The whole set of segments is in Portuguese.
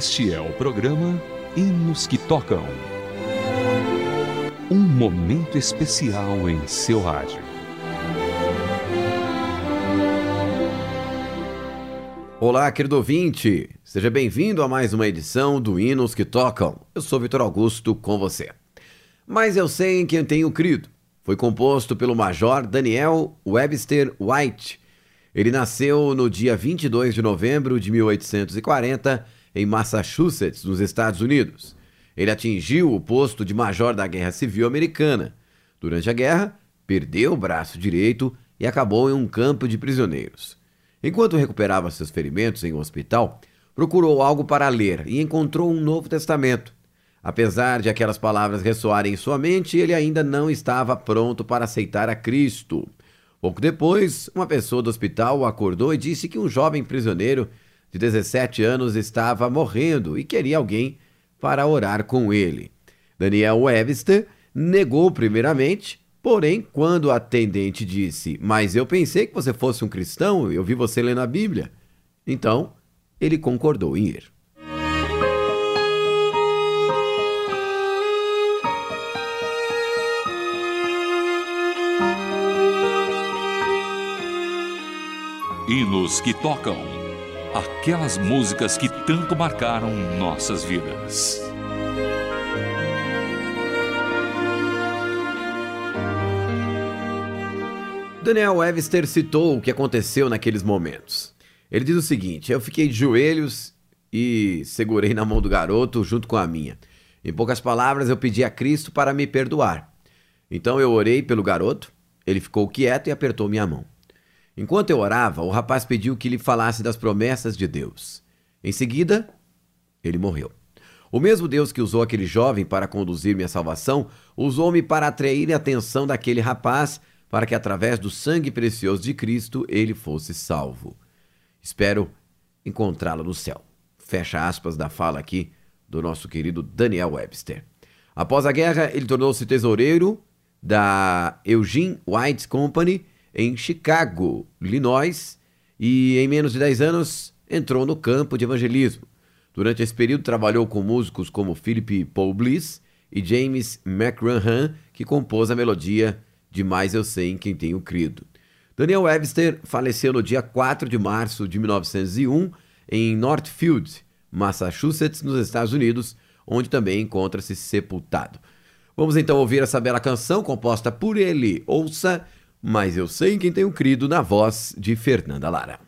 Este é o programa Hinos que Tocam. Um momento especial em seu rádio. Olá, querido ouvinte! Seja bem-vindo a mais uma edição do Hinos que Tocam. Eu sou Vitor Augusto com você. Mas eu sei em quem tenho crido. Foi composto pelo Major Daniel Webster White. Ele nasceu no dia 22 de novembro de 1840 em Massachusetts, nos Estados Unidos. Ele atingiu o posto de major da Guerra Civil Americana. Durante a guerra, perdeu o braço direito e acabou em um campo de prisioneiros. Enquanto recuperava seus ferimentos em um hospital, procurou algo para ler e encontrou um Novo Testamento. Apesar de aquelas palavras ressoarem em sua mente, ele ainda não estava pronto para aceitar a Cristo. Pouco depois, uma pessoa do hospital o acordou e disse que um jovem prisioneiro de 17 anos estava morrendo e queria alguém para orar com ele. Daniel Webster negou primeiramente, Porém, quando a atendente disse: Mas eu pensei que você fosse um cristão, eu vi você lendo a Bíblia. Então, ele concordou em ir. Hinos que tocam aquelas músicas que tanto marcaram nossas vidas. Daniel Webster citou o que aconteceu naqueles momentos. Ele diz o seguinte: Eu fiquei de joelhos e segurei na mão do garoto junto com a minha. Em poucas palavras, eu pedi a Cristo para me perdoar. Então eu orei pelo garoto, ele ficou quieto e apertou minha mão. Enquanto eu orava, o rapaz pediu que lhe falasse das promessas de Deus. Em seguida, ele morreu. O mesmo Deus que usou aquele jovem para conduzir-me à salvação, usou-me para atrair a atenção daquele rapaz para que através do sangue precioso de Cristo ele fosse salvo. Espero encontrá-lo no céu. Fecha aspas da fala aqui do nosso querido Daniel Webster. Após a guerra, ele tornou-se tesoureiro da Eugene White Company em Chicago, Illinois, e em menos de 10 anos entrou no campo de evangelismo. Durante esse período trabalhou com músicos como Philip Paul Bliss e James McRahan, que compôs a melodia de mais eu sei em quem tenho crido. Daniel Webster faleceu no dia 4 de março de 1901 em Northfield, Massachusetts, nos Estados Unidos, onde também encontra-se sepultado. Vamos então ouvir essa bela canção composta por ele. Ouça, mas eu sei em quem tenho crido, na voz de Fernanda Lara.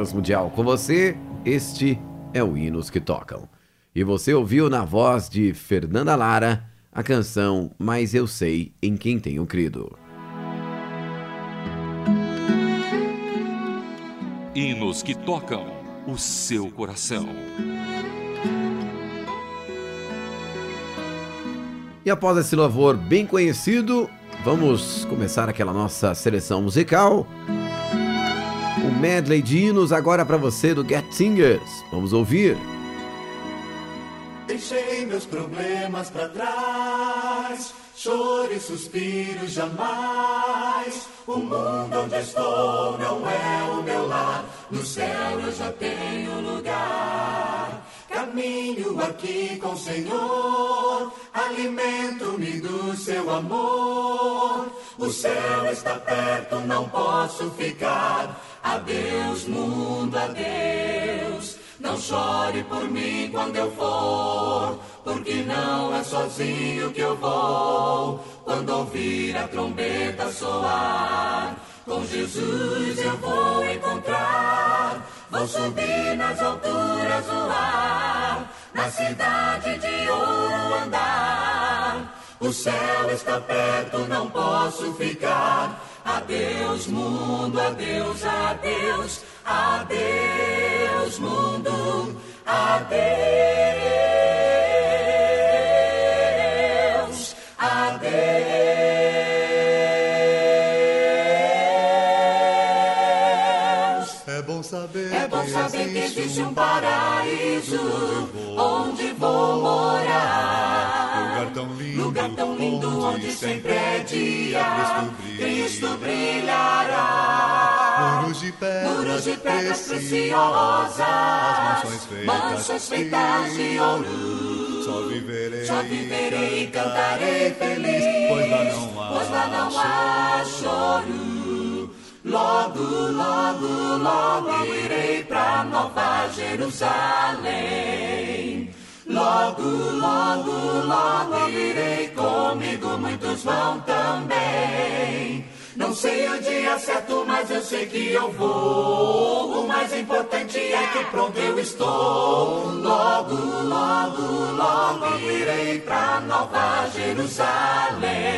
Transmundial com você. Este é o Hinos que Tocam. E você ouviu na voz de Fernanda Lara a canção Mas Eu Sei em Quem Tenho Crido. Hinos que tocam o seu coração. E após esse louvor bem conhecido, vamos começar aquela nossa seleção musical um medley de hinos agora para você do Get Singers. Vamos ouvir. Deixei meus problemas para trás, choro e suspiro jamais. O mundo onde estou não é o meu lar, no céu eu já tenho lugar. Caminho aqui com o Senhor, alimento-me do seu amor. O céu está perto, não posso ficar Adeus, mundo, adeus. Não chore por mim quando eu for, porque não é sozinho que eu vou. Quando ouvir a trombeta soar, com Jesus eu vou encontrar. Vou subir nas alturas do ar, na cidade de ouro andar. O céu está perto, não posso ficar Adeus, mundo, adeus, adeus, adeus, mundo, adeus, adeus. É bom saber, é bom saber que existe um paraíso onde vou morar tão lindo, lugar tão lindo onde sempre é dia, Cristo brilhará. Muros de pedras, Muros de pedras preciosas, mansões feitas, mansões feitas de ouro. Só viverei, Só viverei e cantarei feliz, pois lá não há, pois lá não há choro. Logo, logo, logo irei pra Nova Jerusalém. Logo, logo, logo irei comigo, muitos vão também. Não sei o dia certo, mas eu sei que eu vou. O mais importante é que pronto eu estou. Logo, logo, logo irei pra Nova Jerusalém.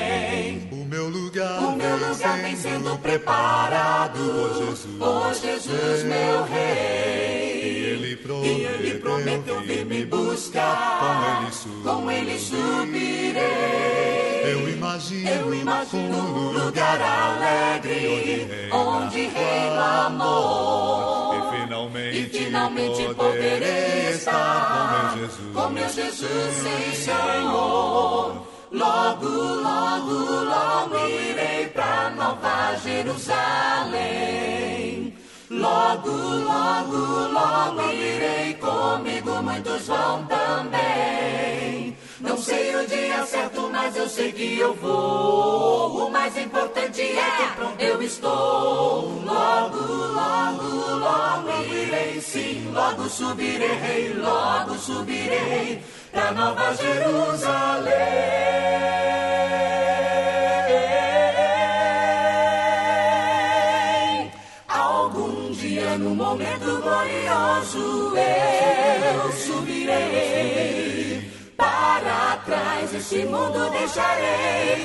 O meu lugar, o meu lugar vem sendo preparado. Por Jesus, Oh Jesus, meu Rei. E Ele prometeu vir me buscar. Com Ele subirei. Eu imagino, Eu imagino um lugar alegre, onde reina amor. E finalmente, E finalmente poderei estar com meu Jesus. com meu Jesus sem Senhor. Logo, logo, logo irei pra Nova Jerusalém. Logo, logo, logo irei comigo, muitos vão também. Não sei o dia certo, mas eu sei que eu vou. O mais importante é que eu estou. Logo, logo, logo irei sim. Logo subirei, logo subirei pra Nova Jerusalém. Algum dia, no momento glorioso, eu subirei. Para trás esse mundo deixarei.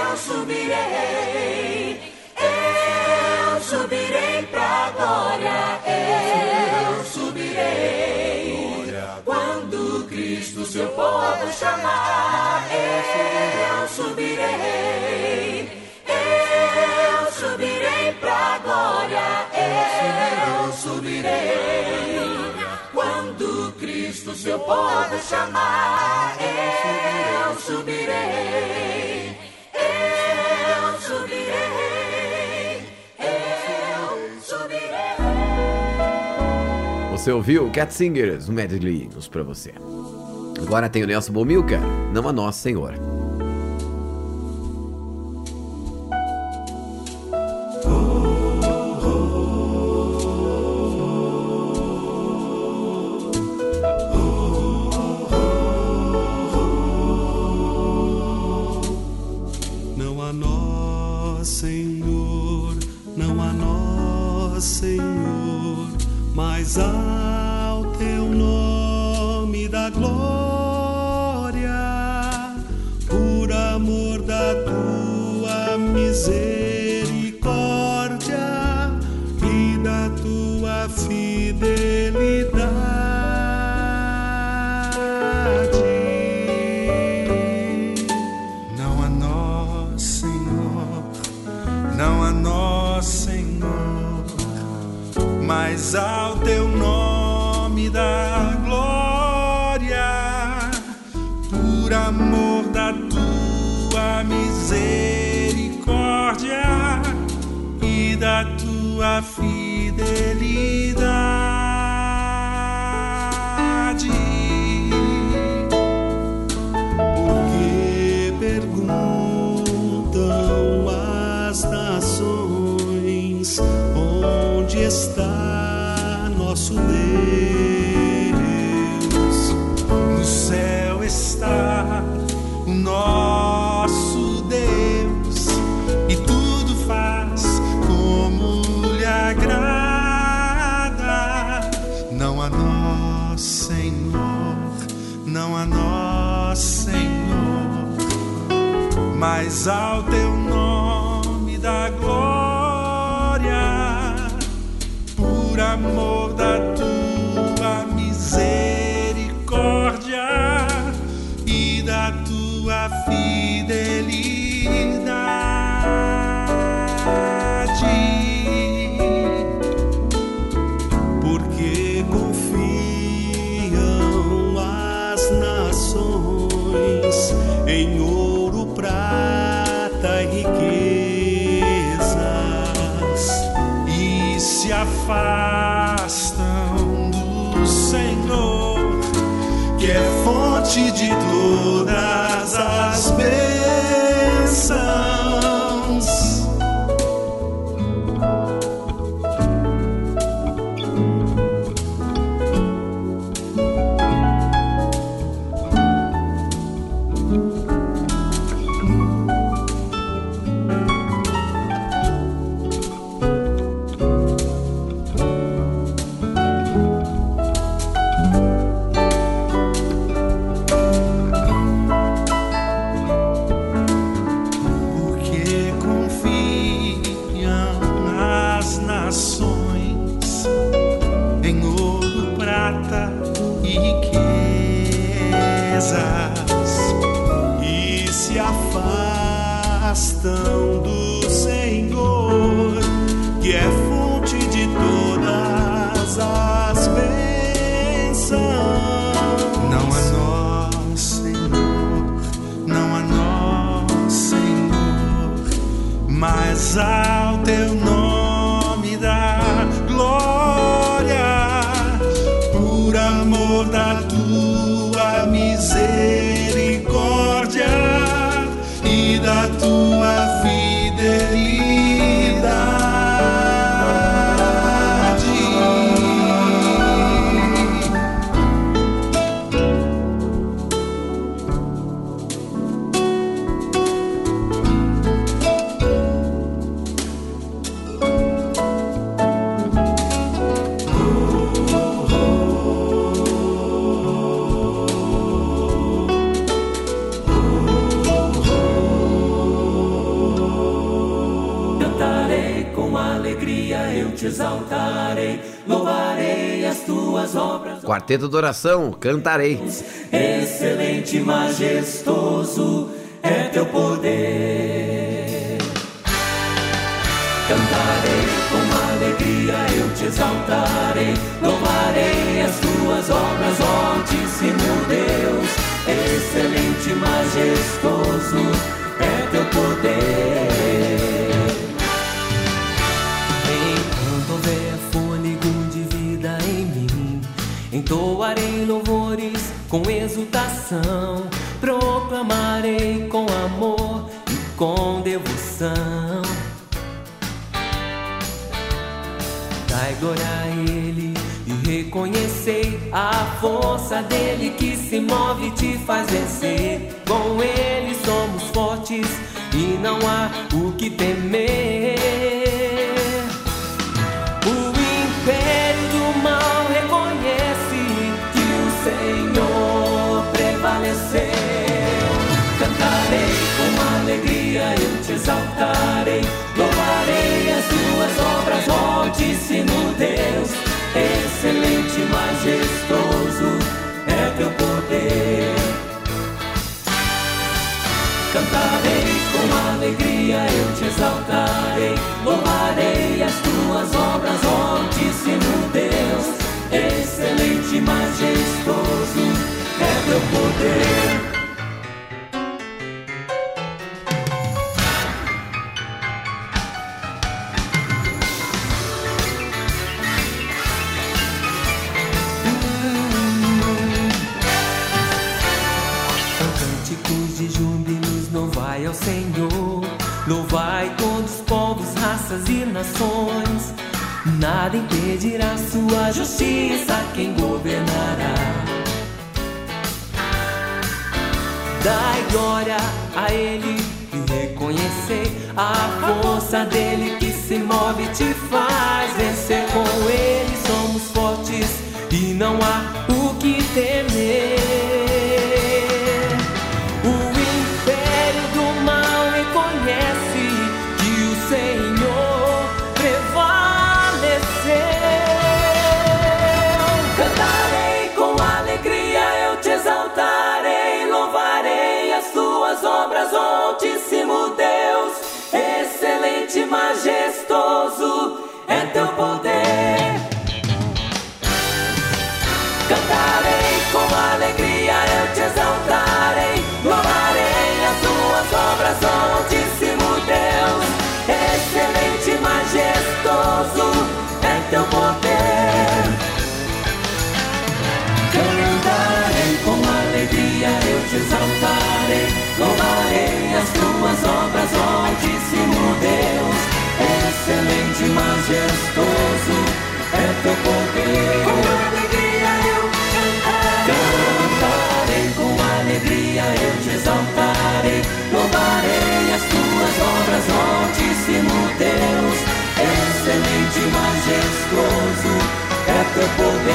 Eu subirei. Eu subirei pra glória. Eu subirei. Quando Cristo seu povo chamar, eu subirei. Cristo seu povo chamar, eu subirei. Eu subirei. Eu subirei. Você ouviu Cat Singers, um medley pra você. Agora tem o Nelson Bomilca, não a nós, Senhor. Mas ao se afastam do Senhor, que é fonte de todas as riquezas e se afastam do Senhor, que é fonte de todas as bênçãos. Não a nós, Senhor, não a nós, Senhor, mas a Quarteto de oração, cantarei. Excelente majestoso é teu poder. Cantarei com alegria, eu te exaltarei, louvarei as tuas obras, ó Altíssimo Deus. Excelente majestoso é teu poder. Exultação, proclamarei com amor e com devoção. Dai glória a Ele e reconhecei a força dele que se move e te faz vencer. Com Ele somos fortes e não há o que temer. Exaltarei, louvarei as tuas obras, ó Impedirá sua justiça, quem governará. Dai glória a Ele e reconhecer a força dele que se move e te faz vencer. Com Ele somos fortes e não há o que temer. Altíssimo Deus, excelente e majestoso é teu poder. the book.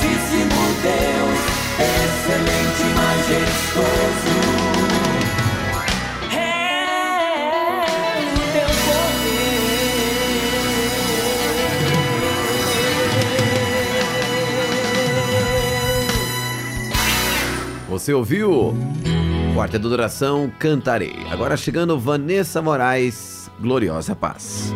Altíssimo Deus, excelente e majestoso. É o teu poder. Você ouviu? Quarta do Adoração, cantarei. Agora chegando Vanessa Moraes, Gloriosa Paz.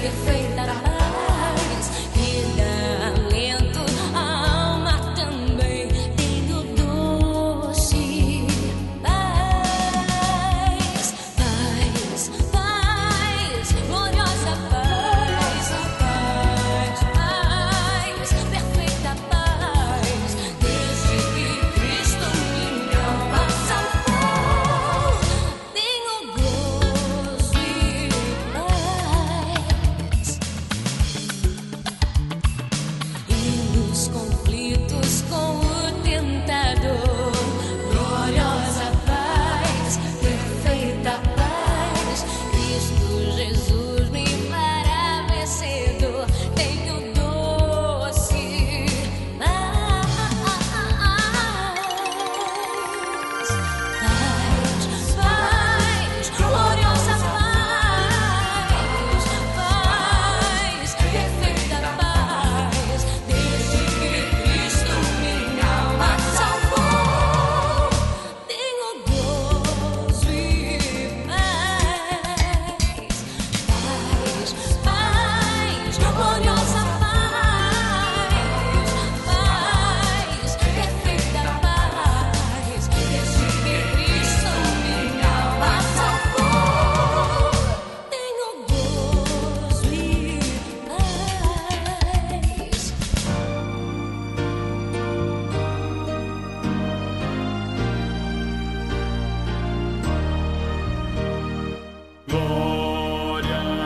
could fade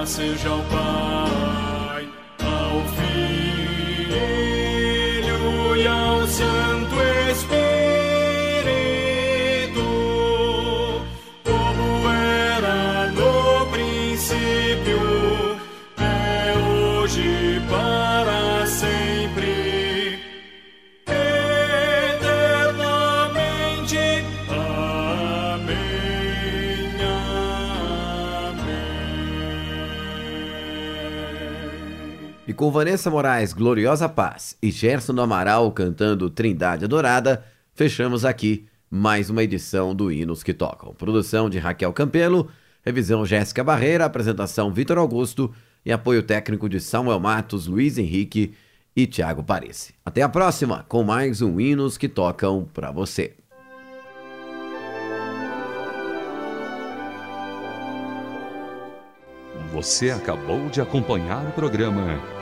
seja o Pai. com Vanessa Moraes, Gloriosa Paz e Gerson do Amaral cantando Trindade Adorada, fechamos aqui mais uma edição do Hinos que Tocam. Produção de Raquel Campelo, revisão Jéssica Barreira, apresentação Vitor Augusto e apoio técnico de Samuel Matos, Luiz Henrique e Tiago Parece. Até a próxima com mais um Hinos que Tocam para você. Você acabou de acompanhar o programa